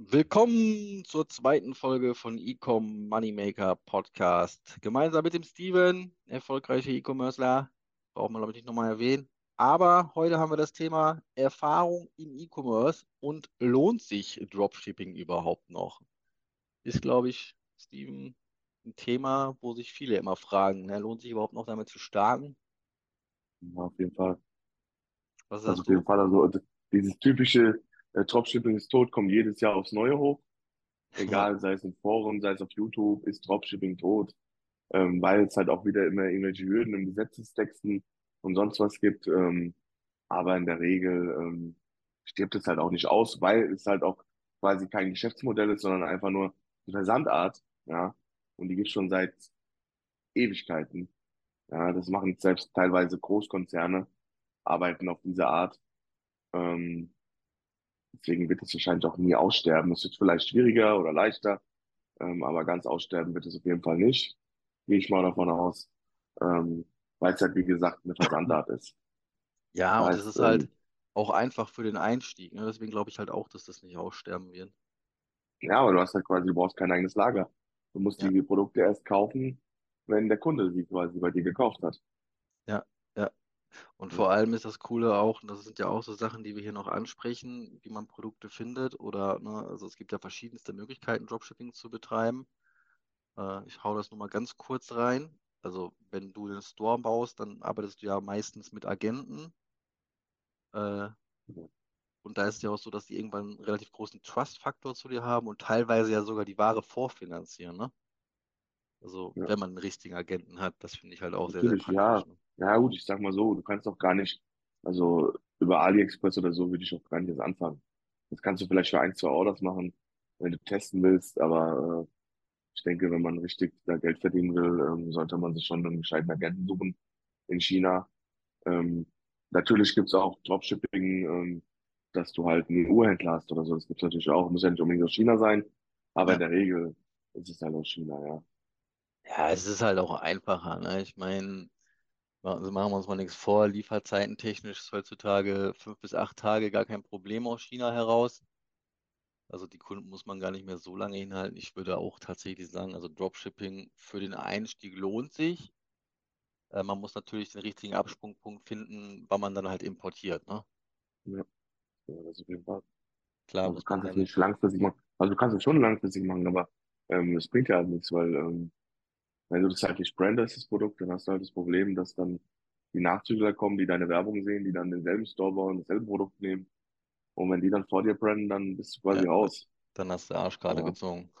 Willkommen zur zweiten Folge von Ecom Moneymaker Podcast. Gemeinsam mit dem Steven, erfolgreicher E-Commercer, braucht man glaube ich nicht nochmal erwähnen. Aber heute haben wir das Thema Erfahrung im E-Commerce und lohnt sich Dropshipping überhaupt noch? Ist, glaube ich, Steven, ein Thema, wo sich viele immer fragen, ne? lohnt sich überhaupt noch damit zu starten? Ja, auf jeden Fall. Was Also sagst auf jeden? Fall, also dieses typische äh, Dropshipping ist tot, kommt jedes Jahr aufs Neue hoch. Egal, sei es im Forum, sei es auf YouTube, ist Dropshipping tot. Ähm, weil es halt auch wieder immer irgendwelche Hürden im Gesetzestexten und sonst was gibt. Ähm, aber in der Regel ähm, stirbt es halt auch nicht aus, weil es halt auch quasi kein Geschäftsmodell ist, sondern einfach nur eine Versandart. Ja, und die gibt schon seit Ewigkeiten. Ja, das machen selbst teilweise Großkonzerne, arbeiten auf diese Art. Ähm, Deswegen wird es wahrscheinlich auch nie aussterben. Es wird vielleicht schwieriger oder leichter, ähm, aber ganz aussterben wird es auf jeden Fall nicht. Gehe ich mal davon aus. Ähm, weil es halt, wie gesagt, eine Versandart ist. Ja, und es ist halt ähm, auch einfach für den Einstieg. Ne? Deswegen glaube ich halt auch, dass das nicht aussterben wird. ja, aber du hast halt quasi, du brauchst kein eigenes Lager. Du musst Ja, die Produkte erst kaufen, wenn der Kunde sie quasi bei dir gekauft hat. Und vor allem ist das Coole auch, und das sind ja auch so Sachen, die wir hier noch ansprechen, wie man Produkte findet oder, ne, also es gibt ja verschiedenste Möglichkeiten, Dropshipping zu betreiben. Äh, ich hau das nur mal ganz kurz rein. Also wenn du den Store baust, dann arbeitest du ja meistens mit Agenten. Äh, und da ist es ja auch so, dass die irgendwann einen relativ großen Trust-Faktor zu dir haben und teilweise ja sogar die Ware vorfinanzieren, ne? Also ja, wenn man einen richtigen Agenten hat, das finde ich halt auch sehr, sehr natürlich, praktisch, ja. ne? Ja, gut, ich sag mal so, du kannst auch gar nicht, also über AliExpress oder so würde ich auch gar nicht erst anfangen. Das kannst du vielleicht für ein, zwei Orders machen, wenn du testen willst, aber äh, Ich denke, wenn man richtig da Geld verdienen will, ähm, sollte man sich schon einen gescheiten Agenten suchen in China. Ähm, natürlich gibt's auch Dropshipping, ähm, dass du halt einen EU-Händler hast oder so. Das gibt's natürlich auch. Muss ja nicht unbedingt aus China sein, aber in Ja. der Regel ist es halt aus China, ja. Ja, es ist halt auch einfacher, ne? Ich meine, also machen wir uns mal nichts vor, Lieferzeiten technisch ist heutzutage fünf bis acht Tage gar kein Problem aus China heraus. Also die Kunden muss man gar nicht mehr so lange hinhalten. Ich würde auch tatsächlich sagen, also Dropshipping für den Einstieg lohnt sich. Äh, man muss natürlich den richtigen Absprungpunkt finden, wann man dann halt importiert, ne? Ja, ja, das auf jeden Fall. Klar Also du muss man kannst es dann, nicht langfristig machen. Also du kannst es schon langfristig machen, aber ähm, es bringt ja halt nichts, weil ähm, wenn du das halt nicht brandest, das Produkt, dann hast du halt das Problem, dass dann die Nachzügler kommen, die deine Werbung sehen, die dann denselben Store bauen, dasselbe Produkt nehmen Und wenn die dann vor dir brennen, dann bist du ja, quasi raus. dann hast du Arsch gerade Ja, gezogen.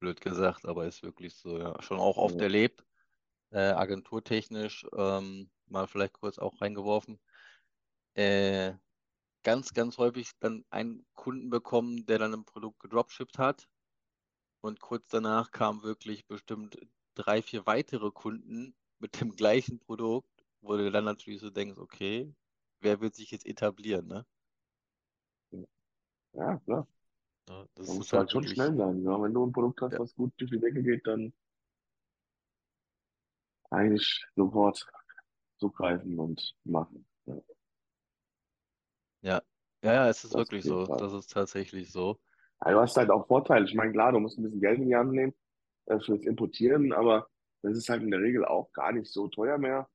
Blöd gesagt, aber ist wirklich so, ja. Schon auch oft ja, erlebt, äh, agenturtechnisch, ähm, mal vielleicht kurz auch reingeworfen. Äh, ganz, ganz häufig dann einen Kunden bekommen, der dann ein Produkt gedropshippt hat und kurz danach kamen wirklich bestimmt drei, vier weitere Kunden mit dem gleichen Produkt, wo du dann natürlich so denkst, okay, wer wird sich jetzt etablieren, ne? ja, klar. Ja, Da Das du halt halt schon schnell sein. Ja, wenn du ein Produkt hast, ja, was gut durch die Decke geht, dann eigentlich sofort zugreifen und machen. Ja, ja, ja, ja, es ist das wirklich so. Fall. Das ist tatsächlich so. Also du hast halt auch Vorteile. Ich meine, klar, du musst ein bisschen Geld in die Hand nehmen äh, fürs Importieren, aber das ist halt in der Regel auch gar nicht so teuer mehr.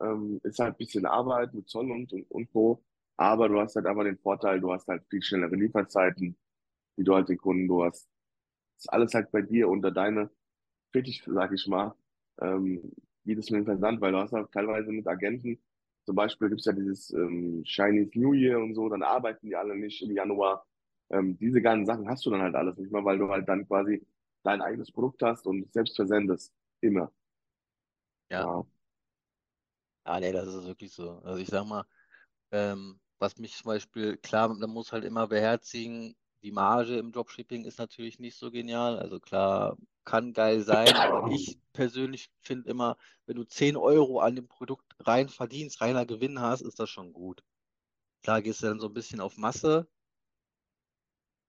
Ähm, ist halt ein bisschen Arbeit mit Zoll und, und, und Co. Aber du hast halt einfach den Vorteil, du hast halt viel schnellere Lieferzeiten, die du halt den Kunden, du hast ist alles halt bei dir unter deine Fetisch, sag ich mal, ähm, jedes Mal interessant, weil du hast halt teilweise mit Agenten, zum Beispiel gibt's ja dieses ähm, Chinese New Year und so, dann arbeiten die alle nicht im Januar. Ähm, diese ganzen Sachen hast du dann halt alles nicht mehr, weil du halt dann quasi dein eigenes Produkt hast und selbst versendest. Immer. Ja, Ja, ah, nee, das ist wirklich so. Also ich sag mal, ähm, was mich zum Beispiel, klar, man muss halt immer beherzigen, die Marge im Dropshipping ist natürlich nicht so genial. Also klar, kann geil sein, aber ich persönlich finde immer, wenn du 10 Euro an dem Produkt rein verdienst, reiner Gewinn hast, ist das schon gut. Klar gehst du dann so ein bisschen auf Masse,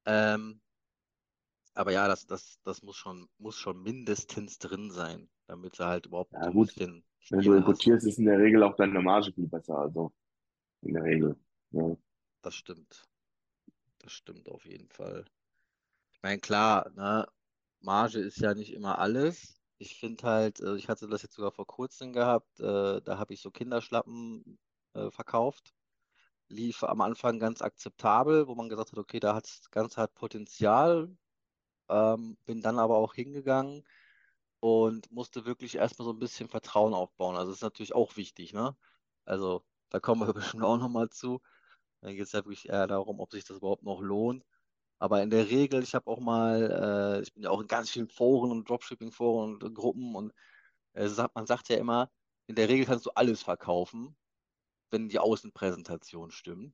ähm, aber ja, das, das, das muss schon, muss schon mindestens drin sein, damit du halt überhaupt ja gut. bisschen Wenn du hast. importierst, ist in der Regel auch deine Marge viel besser, also in der Regel. Ja, Das stimmt. Das stimmt auf jeden Fall. Ich meine, klar, ne, Marge ist ja nicht immer alles. Ich finde halt, äh, ich hatte das jetzt sogar vor kurzem gehabt, äh, da habe ich so Kinderschlappen äh, verkauft. Lief am Anfang ganz akzeptabel, wo man gesagt hat, okay, da hat das Ganze hat Potenzial. Ähm, bin dann aber auch hingegangen und musste wirklich erstmal so ein bisschen Vertrauen aufbauen. Also das ist natürlich auch wichtig, ne? Also da kommen wir bestimmt auch nochmal zu. Dann geht es ja wirklich eher darum, ob sich das überhaupt noch lohnt. Aber in der Regel, ich habe auch mal, äh, ich bin ja auch in ganz vielen Foren und Dropshipping-Foren und Gruppen und äh, man sagt ja immer, in der Regel kannst du alles verkaufen, wenn die Außenpräsentation stimmt.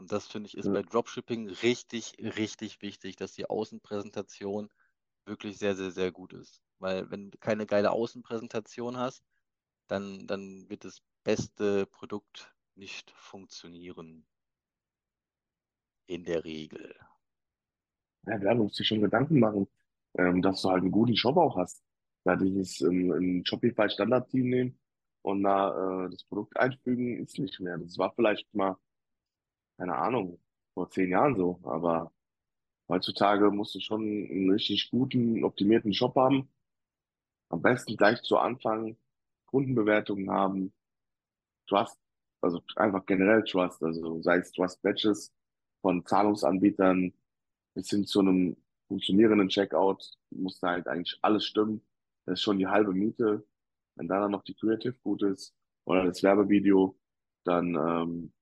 Und das finde ich ist Ja, bei Dropshipping richtig, richtig wichtig, dass die Außenpräsentation wirklich sehr, sehr, sehr gut ist. Weil wenn du keine geile Außenpräsentation hast, dann, dann wird das beste Produkt nicht funktionieren. In der Regel. ja, da musst du dir schon Gedanken machen, ähm, dass du halt einen guten Shop auch hast. Da dieses ähm, ein Shopify Standard-Team nehmen und da äh, das Produkt einfügen, ist nicht mehr. Das war vielleicht mal, keine Ahnung, vor zehn Jahren so, aber heutzutage musst du schon einen richtig guten, optimierten Shop haben. Am besten gleich zu Anfang Kundenbewertungen haben, Trust, also einfach generell Trust, also sei es Trust Badges von Zahlungsanbietern bis hin zu einem funktionierenden Checkout, muss da halt eigentlich alles stimmen. Das ist schon die halbe Miete. Wenn dann noch die Creative gut ist oder das Werbevideo, dann ähm,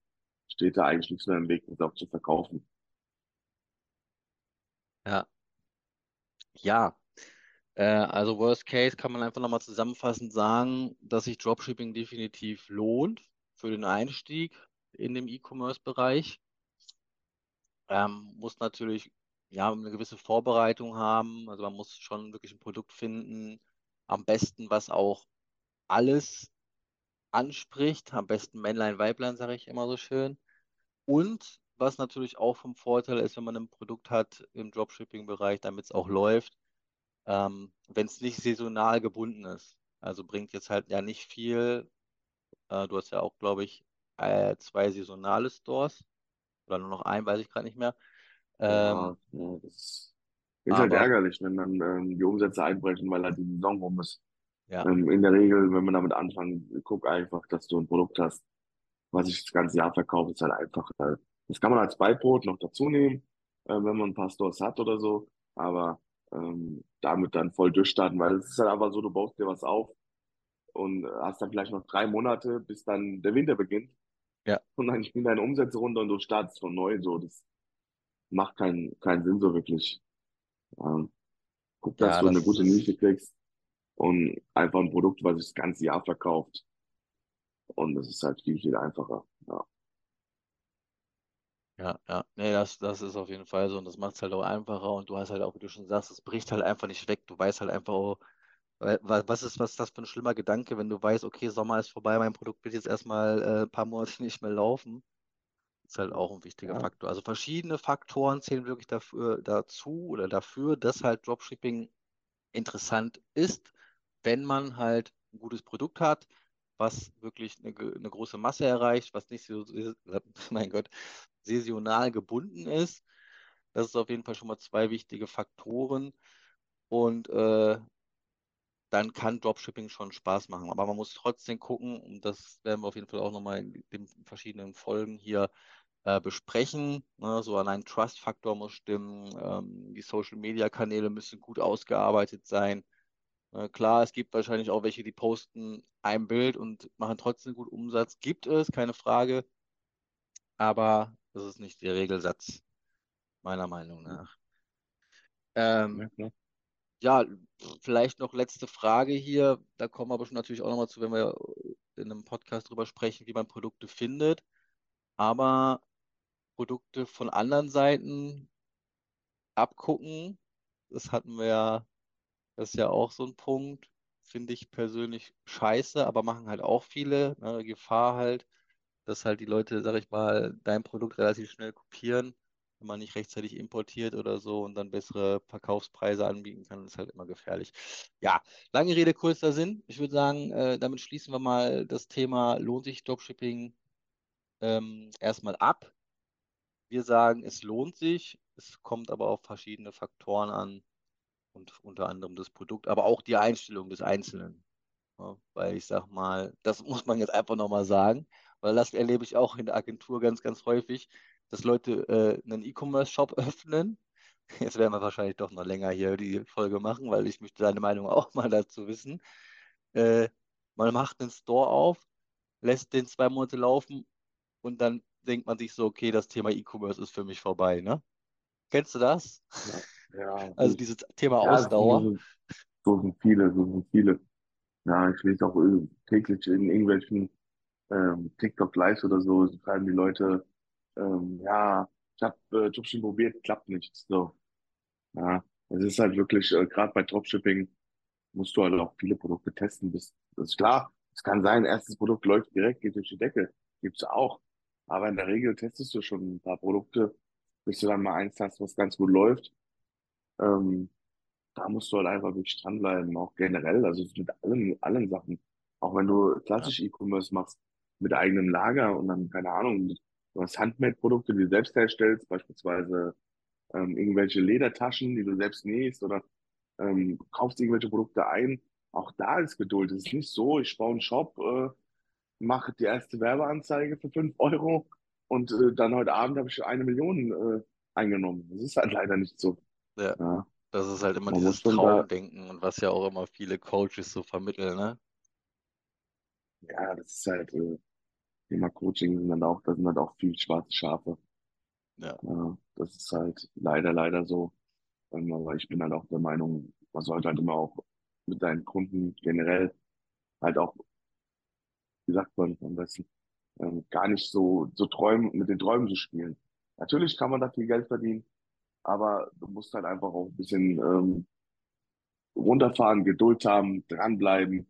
steht da eigentlich nichts mehr im Weg, das auch zu verkaufen. Ja, ja. Äh, also Worst Case kann man einfach nochmal zusammenfassend sagen, dass sich Dropshipping definitiv lohnt für den Einstieg in dem E-Commerce-Bereich. Ähm, muss natürlich ja eine gewisse Vorbereitung haben. Also man muss schon wirklich ein Produkt finden, am besten was auch alles anspricht, am besten Männlein, Weiblein, sage ich immer so schön. Und was natürlich auch vom Vorteil ist, wenn man ein Produkt hat im Dropshipping-Bereich, damit es auch läuft, ähm, wenn es nicht saisonal gebunden ist. Also bringt jetzt halt ja nicht viel. Äh, du hast ja auch, glaube ich, äh, zwei saisonale Stores oder nur noch einen, weiß ich gerade nicht mehr. Ähm, Ja, ja, das ist halt ärgerlich, wenn dann ähm, die Umsätze einbrechen, weil halt die Saison rum ist. Ja, Ähm, in der Regel, wenn man damit anfängt, guck einfach, dass du ein Produkt hast, was ich das ganze Jahr verkaufe, ist halt einfach. Äh, das kann man als Beibrot noch dazu nehmen, äh, wenn man ein paar Stores hat oder so, aber ähm, damit dann voll durchstarten, weil es ist halt einfach so, du baust dir was auf und hast dann vielleicht noch drei Monate, bis dann der Winter beginnt ja, und dann gehen deine Umsätze runter und du startest von neu, so, das macht keinen keinen Sinn so wirklich. Ähm, guck, dass ja, du eine das gute ist, Nische kriegst und einfach ein Produkt, was sich das ganze Jahr verkauft und das ist halt viel, viel einfacher. Ja, ja, ja, nee, das, das ist auf jeden Fall so und das macht es halt auch einfacher und du hast halt auch, wie du schon sagst, es bricht halt einfach nicht weg. Du weißt halt einfach, oh, was ist, was ist das für ein schlimmer Gedanke, wenn du weißt, okay, Sommer ist vorbei, mein Produkt wird jetzt erstmal äh, ein paar Monate nicht mehr laufen. Ist halt auch ein wichtiger ja, Faktor. Also verschiedene Faktoren zählen wirklich dafür, dazu oder dafür, dass halt Dropshipping interessant ist, wenn man halt ein gutes Produkt hat, was wirklich eine, eine große Masse erreicht, was nicht so, mein Gott, saisonal gebunden ist. Das ist auf jeden Fall schon mal zwei wichtige Faktoren. Und äh, dann kann Dropshipping schon Spaß machen. Aber man muss trotzdem gucken, und das werden wir auf jeden Fall auch nochmal in den verschiedenen Folgen hier äh, besprechen. Ne? So allein Trust-Faktor muss stimmen, ähm, die Social-Media-Kanäle müssen gut ausgearbeitet sein. Äh, klar, es gibt wahrscheinlich auch welche, die posten ein Bild und machen trotzdem gut Umsatz. Gibt es, keine Frage, aber das ist nicht der Regelsatz, meiner Meinung nach. Ähm. Ja, vielleicht noch letzte Frage hier. Da kommen wir aber schon natürlich auch nochmal zu, wenn wir in einem Podcast drüber sprechen, wie man Produkte findet. Aber Produkte von anderen Seiten abgucken, das hatten wir ja, das ist ja auch so ein Punkt, finde ich persönlich scheiße, aber machen halt auch viele. Ne? Gefahr halt, dass halt die Leute, sag ich mal, dein Produkt relativ schnell kopieren, wenn man nicht rechtzeitig importiert oder so und dann bessere Verkaufspreise anbieten kann, ist halt immer gefährlich. Ja, lange Rede, kurzer Sinn. Ich würde sagen, äh, damit schließen wir mal das Thema lohnt sich Dropshipping ähm, erstmal ab. Wir sagen, es lohnt sich. Es kommt aber auf verschiedene Faktoren an und unter anderem das Produkt, aber auch die Einstellung des Einzelnen. Ja, weil ich sag mal, das muss man jetzt einfach nochmal sagen, weil das erlebe ich auch in der Agentur ganz, ganz häufig, dass Leute äh, einen E-Commerce-Shop öffnen. Jetzt werden wir wahrscheinlich doch noch länger hier die Folge machen, weil ich möchte deine Meinung auch mal dazu wissen. Äh, man macht einen Store auf, lässt den zwei Monate laufen und dann denkt man sich so, okay, das Thema E-Commerce ist für mich vorbei, ne? Kennst du das? Ja, ja. Also dieses Thema Ja, Ausdauer. so, so sind viele, so sind viele. Ja, ich lese auch äh, täglich in irgendwelchen ähm, TikTok-Lives oder so, schreiben die Leute, ähm, ja, ich habe äh, Dropshipping probiert, klappt nicht. So, ja, es ist halt wirklich, äh, gerade bei Dropshipping musst du halt auch viele Produkte testen. Das, das ist klar, es kann sein, erstes Produkt läuft direkt, geht durch die Decke, gibt's auch. Aber in der Regel testest du schon ein paar Produkte, bis du dann mal eins hast, was ganz gut läuft. Ähm, da musst du halt einfach wirklich dranbleiben, auch generell, also mit allen, allen Sachen. Auch wenn du Ja, klassisch E-Commerce machst, mit eigenem Lager und dann, keine Ahnung, du hast Handmade-Produkte, die du selbst herstellst, beispielsweise ähm, irgendwelche Ledertaschen, die du selbst nähst oder ähm, kaufst irgendwelche Produkte ein. Auch da ist Geduld. Es ist nicht so, ich baue einen Shop, äh, mache die erste Werbeanzeige für 5 Euro und äh, dann heute Abend habe ich eine Million äh, eingenommen. Das ist halt leider nicht so. Ja. Ja, Das ist halt immer man dieses schon da Traumdenken und was ja auch immer viele Coaches so vermitteln, ne? Ja, das ist halt, äh, Thema Coaching sind dann auch, da sind halt auch viel schwarze Schafe. Ja, Ja, das ist halt leider, leider so. Ähm, aber ich bin halt auch der Meinung, man sollte halt immer auch mit deinen Kunden generell halt auch, wie sagt man am besten, ähm, gar nicht so, so träumen, mit den Träumen zu spielen. Natürlich kann man da viel Geld verdienen, aber du musst halt einfach auch ein bisschen ähm, runterfahren, Geduld haben, dranbleiben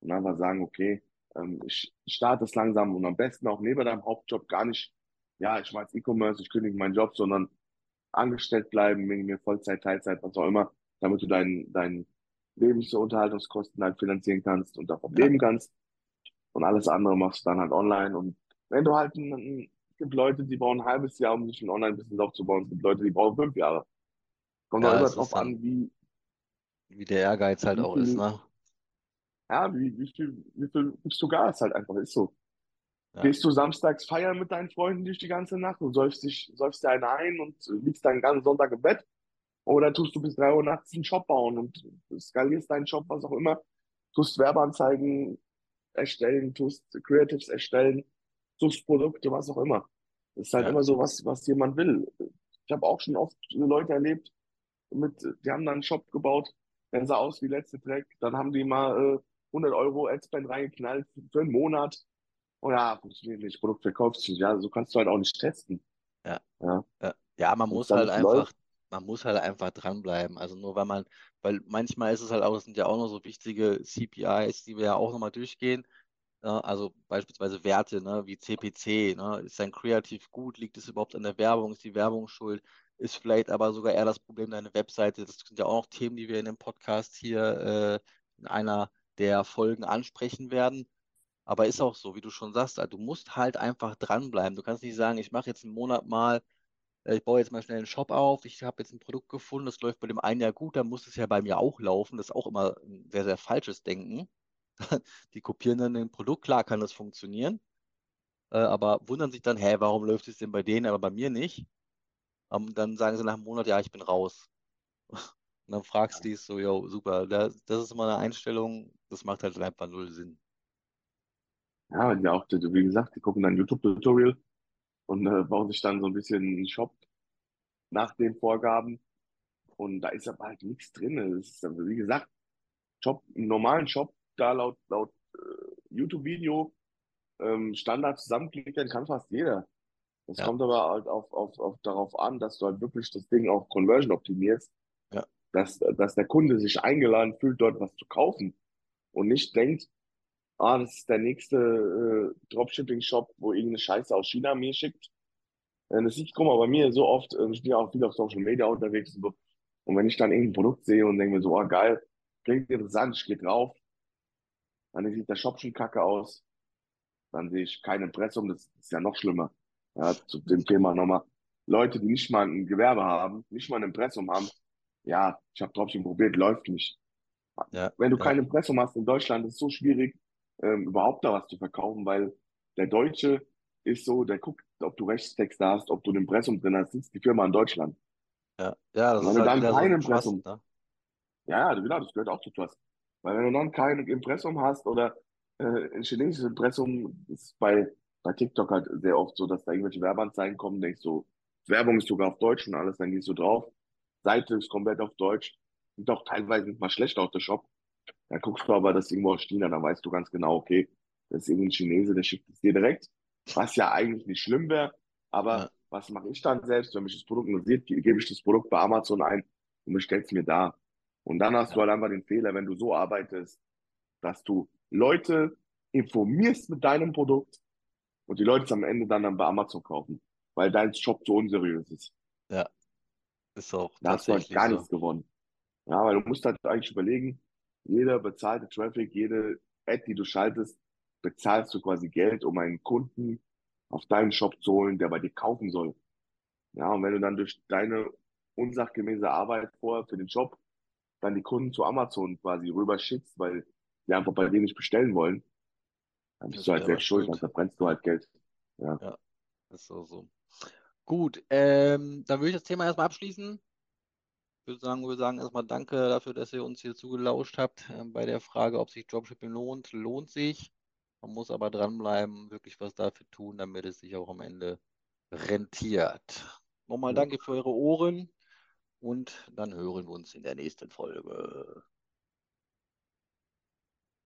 und einfach sagen, okay, ähm, ich starte es langsam und am besten auch neben deinem Hauptjob gar nicht, ja, ich mache jetzt E-Commerce, ich kündige meinen Job, sondern angestellt bleiben, wegen mir Vollzeit, Teilzeit, was auch immer, damit du deinen deinen Lebensunterhaltungskosten halt finanzieren kannst und davon leben kannst. Und alles andere machst du dann halt online. Und wenn du halt, ein, ein, gibt Leute, die brauchen ein halbes Jahr, um sich ein Online-Business aufzubauen, es gibt Leute, die brauchen fünf Jahre. Kommt auch ja, immer es ist drauf dann, an, wie, wie der Ehrgeiz halt wie auch ist, viel ne? Ja, wie, wie viel, wie viel gibst du Gas halt einfach, ist so. Ja, Gehst du samstags feiern mit deinen Freunden durch die ganze Nacht und säufst dich, säufst dir einen ein und liegst dann den ganzen Sonntag im Bett? Oder tust du bis drei Uhr nachts einen Shop bauen und skalierst deinen Shop, was auch immer, tust Werbeanzeigen erstellen, tust Creatives erstellen, suchst Produkte, was auch immer. Das ist halt ja, immer so was, was jemand will. Ich habe auch schon oft Leute erlebt, mit, die haben dann einen Shop gebaut, der sah aus wie letzte Track. Dann haben die mal äh, 100 Euro Adspend reingeknallt für, für einen Monat. Oh ja, funktioniert nicht, Produkt verkaufst du. Ja, so kannst du halt auch nicht testen. ja, Ja, ja. Ja, man es muss halt einfach, läuft, man muss halt einfach dranbleiben. Also nur weil man, weil manchmal ist es halt auch, das sind ja auch noch so wichtige CPIs, die wir ja auch nochmal durchgehen. Ja, also beispielsweise Werte, ne, wie CPC, ne, ist dein Kreativ gut, liegt es überhaupt an der Werbung, ist die Werbung schuld, ist vielleicht aber sogar eher das Problem deine Webseite. Das sind ja auch noch Themen, die wir in dem Podcast hier äh, in einer der Folgen ansprechen werden. Aber ist auch so, wie du schon sagst, du musst halt einfach dranbleiben. Du kannst nicht sagen, ich mache jetzt einen Monat mal, äh, ich baue jetzt mal schnell einen Shop auf, ich habe jetzt ein Produkt gefunden, das läuft bei dem einen ja gut, dann muss es ja bei mir auch laufen. Das ist auch immer ein sehr, sehr falsches Denken. Die kopieren dann ein Produkt, klar kann das funktionieren, äh, aber wundern sich dann, hä, warum läuft es denn bei denen, aber bei mir nicht? Ähm, dann sagen sie nach einem Monat, ja, ich bin raus. Und dann fragst du dich so, yo, super, das, das ist immer eine Einstellung, das macht halt einfach null Sinn. ja, die auch, wie gesagt, die gucken dann YouTube-Tutorial und äh, bauen sich dann so ein bisschen einen Shop nach den Vorgaben. Und da ist aber halt nichts drin. Das ist, wie gesagt, Shop, einen normalen Shop, da laut, laut äh, YouTube-Video ähm, Standard zusammenklicken kann fast jeder. Das Ja, kommt aber halt auf, auf, auf darauf an, dass du halt wirklich das Ding auf Conversion optimierst, ja, dass, dass der Kunde sich eingeladen fühlt, dort was zu kaufen und nicht denkt, ah, das ist der nächste äh, Dropshipping-Shop, wo irgendeine Scheiße aus China mir schickt. Äh, das ist, guck mal, bei mir so oft, äh, ich bin ja auch viel auf Social Media unterwegs und, so. und wenn ich dann irgendein Produkt sehe und denke mir so, ah, geil, klingt interessant, ich gehe drauf, dann sieht der Shop schon kacke aus, dann sehe ich kein Impressum, das ist ja noch schlimmer. Ja, zu dem Thema nochmal. Leute, die nicht mal ein Gewerbe haben, nicht mal ein Impressum haben, ja, ich habe Dropshipping probiert, läuft nicht. Ja, Wenn du ja, kein Impressum hast in Deutschland, ist es so schwierig, ähm, überhaupt da was zu verkaufen, weil der Deutsche ist so, der guckt, ob du Rechtstexte hast, ob du ein Impressum drin hast, sitzt die Firma in Deutschland. ja. Ja, das wenn ist du halt dann so kein ein Impressum Trust, ne? Ja, ja, genau, das gehört auch zu Trust. Weil wenn du dann kein Impressum hast oder äh, ein chinesisches Impressum, ist bei, bei TikTok halt sehr oft so, dass da irgendwelche Werbeanzeigen kommen, denkst du, Werbung ist sogar auf Deutsch und alles, dann gehst du drauf. Seite ist komplett auf Deutsch. Sieht auch teilweise nicht mal schlecht aus, der Shop. Dann guckst du aber, das irgendwo aus China, dann weißt du ganz genau, okay, das ist irgendein Chinese, der schickt es dir direkt. Was ja eigentlich nicht schlimm wäre, Ja, aber was mache ich dann selbst, wenn mich das Produkt interessiert, ge- gebe ich das Produkt bei Amazon ein und bestelle es mir da. Und dann hast du halt einfach den Fehler, wenn du so arbeitest, dass du Leute informierst mit deinem Produkt und die Leute es am Ende dann, dann bei Amazon kaufen, weil dein Shop so unseriös ist. ja, ist auch Da hast du halt gar so. nichts gewonnen. Ja, weil du musst halt eigentlich überlegen, jeder bezahlte Traffic, jede Ad, die du schaltest, bezahlst du quasi Geld, um einen Kunden auf deinen Shop zu holen, der bei dir kaufen soll. Ja, und wenn du dann durch deine unsachgemäße Arbeit vorher für den Shop dann die Kunden zu Amazon quasi rüberschickst, weil die einfach bei dir nicht bestellen wollen, dann bist Ist du halt selbst schuld, dann verbrennst du halt Geld. Ja, ja, ist auch so. Gut, ähm, dann würde ich das Thema erstmal abschließen. Ich würde sagen, wir sagen erstmal Danke dafür, dass ihr uns hier zugelauscht habt ähm, bei der Frage, ob sich Dropshipping lohnt. Lohnt sich. Man muss aber dranbleiben, wirklich was dafür tun, damit es sich auch am Ende rentiert. Nochmal ja. danke für eure Ohren und dann hören wir uns in der nächsten Folge.